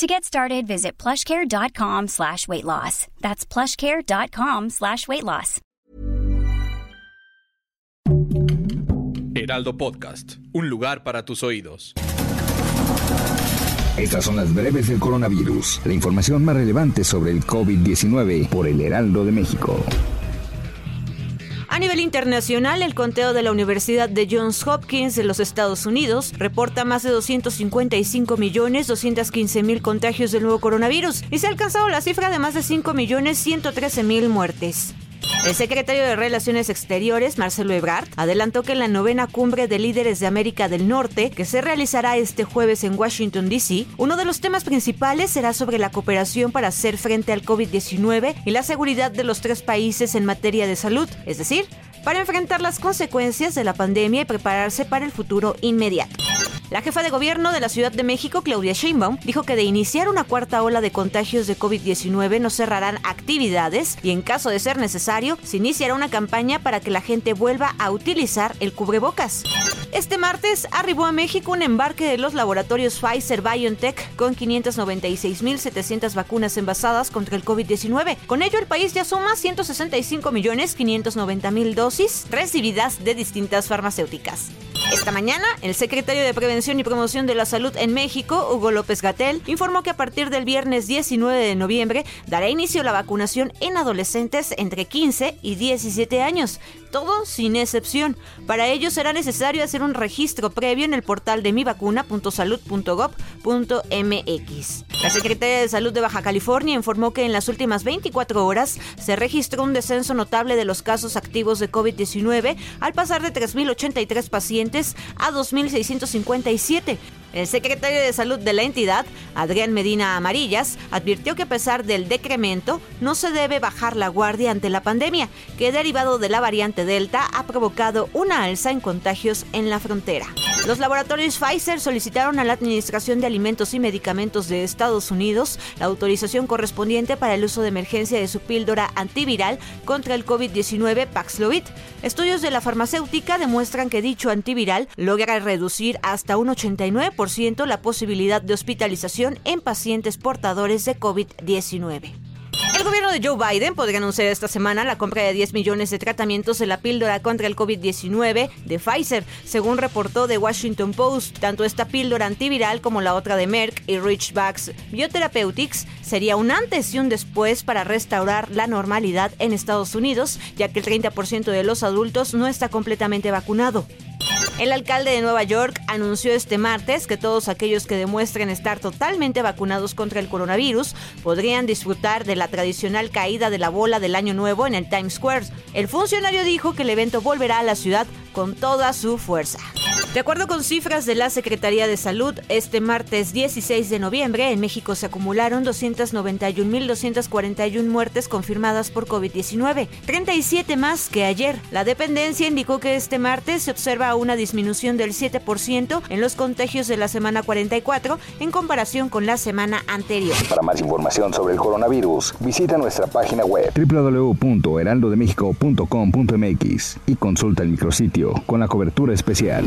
To get started, visit plushcare.com slash weight loss. That's plushcare.com slash weight loss. Heraldo Podcast, un lugar para tus oídos. Estas son las breves del coronavirus, la información más relevante sobre el COVID-19 por el Heraldo de México. A nivel internacional, el conteo de la Universidad de Johns Hopkins de los Estados Unidos reporta más de 255 millones 215 mil contagios del nuevo coronavirus y se ha alcanzado la cifra de más de 5 millones 113 mil muertes. El secretario de Relaciones Exteriores, Marcelo Ebrard, adelantó que en la novena cumbre de líderes de América del Norte, que se realizará este jueves en Washington, D.C., uno de los temas principales será sobre la cooperación para hacer frente al COVID-19 y la seguridad de los tres países en materia de salud, es decir, para enfrentar las consecuencias de la pandemia y prepararse para el futuro inmediato. La jefa de gobierno de la Ciudad de México, Claudia Sheinbaum, dijo que de iniciar una cuarta ola de contagios de COVID-19 no cerrarán actividades y en caso de ser necesario, se iniciará una campaña para que la gente vuelva a utilizar el cubrebocas. Este martes arribó a México un embarque de los laboratorios Pfizer BioNTech con 596.700 vacunas envasadas contra el COVID-19. Con ello, el país ya suma 165.590.000 dosis recibidas de distintas farmacéuticas. Esta mañana, el secretario de Prevención y Promoción de la Salud en México, Hugo López Gatel, informó que a partir del viernes 19 de noviembre dará inicio la vacunación en adolescentes entre 15 y 17 años, todo sin excepción. Para ello será necesario hacer un registro previo en el portal de mivacuna.salud.gov.mx. La Secretaría de Salud de Baja California informó que en las últimas 24 horas se registró un descenso notable de los casos activos de COVID-19 al pasar de 3.083 pacientes a 2.657. El secretario de Salud de la entidad, Adrián Medina Amarillas, advirtió que a pesar del decremento, no se debe bajar la guardia ante la pandemia, que derivado de la variante Delta ha provocado una alza en contagios en la frontera. Los laboratorios Pfizer solicitaron a la Administración de Alimentos y Medicamentos de Estados Unidos la autorización correspondiente para el uso de emergencia de su píldora antiviral contra el COVID-19 Paxlovid. Estudios de la farmacéutica demuestran que dicho antiviral logra reducir hasta un 89% la posibilidad de hospitalización en pacientes portadores de COVID-19. El gobierno de Joe Biden podría anunciar esta semana la compra de 10 millones de tratamientos de la píldora contra el COVID-19 de Pfizer, según reportó The Washington Post. Tanto esta píldora antiviral como la otra de Merck y Richbacks Biotherapeutics sería un antes y un después para restaurar la normalidad en Estados Unidos, ya que el 30% de los adultos no está completamente vacunado. El alcalde de Nueva York anunció este martes que todos aquellos que demuestren estar totalmente vacunados contra el coronavirus podrían disfrutar de la tradicional caída de la bola del año nuevo en el Times Square. El funcionario dijo que el evento volverá a la ciudad con toda su fuerza. De acuerdo con cifras de la Secretaría de Salud, este martes 16 de noviembre en México se acumularon 291.241 muertes confirmadas por COVID-19, 37 más que ayer. La dependencia indicó que este martes se observa una disminución del 7% en los contagios de la semana 44 en comparación con la semana anterior. Para más información sobre el coronavirus, visita nuestra página web www.heraldodemexico.com.mx y consulta el micrositio con la cobertura especial.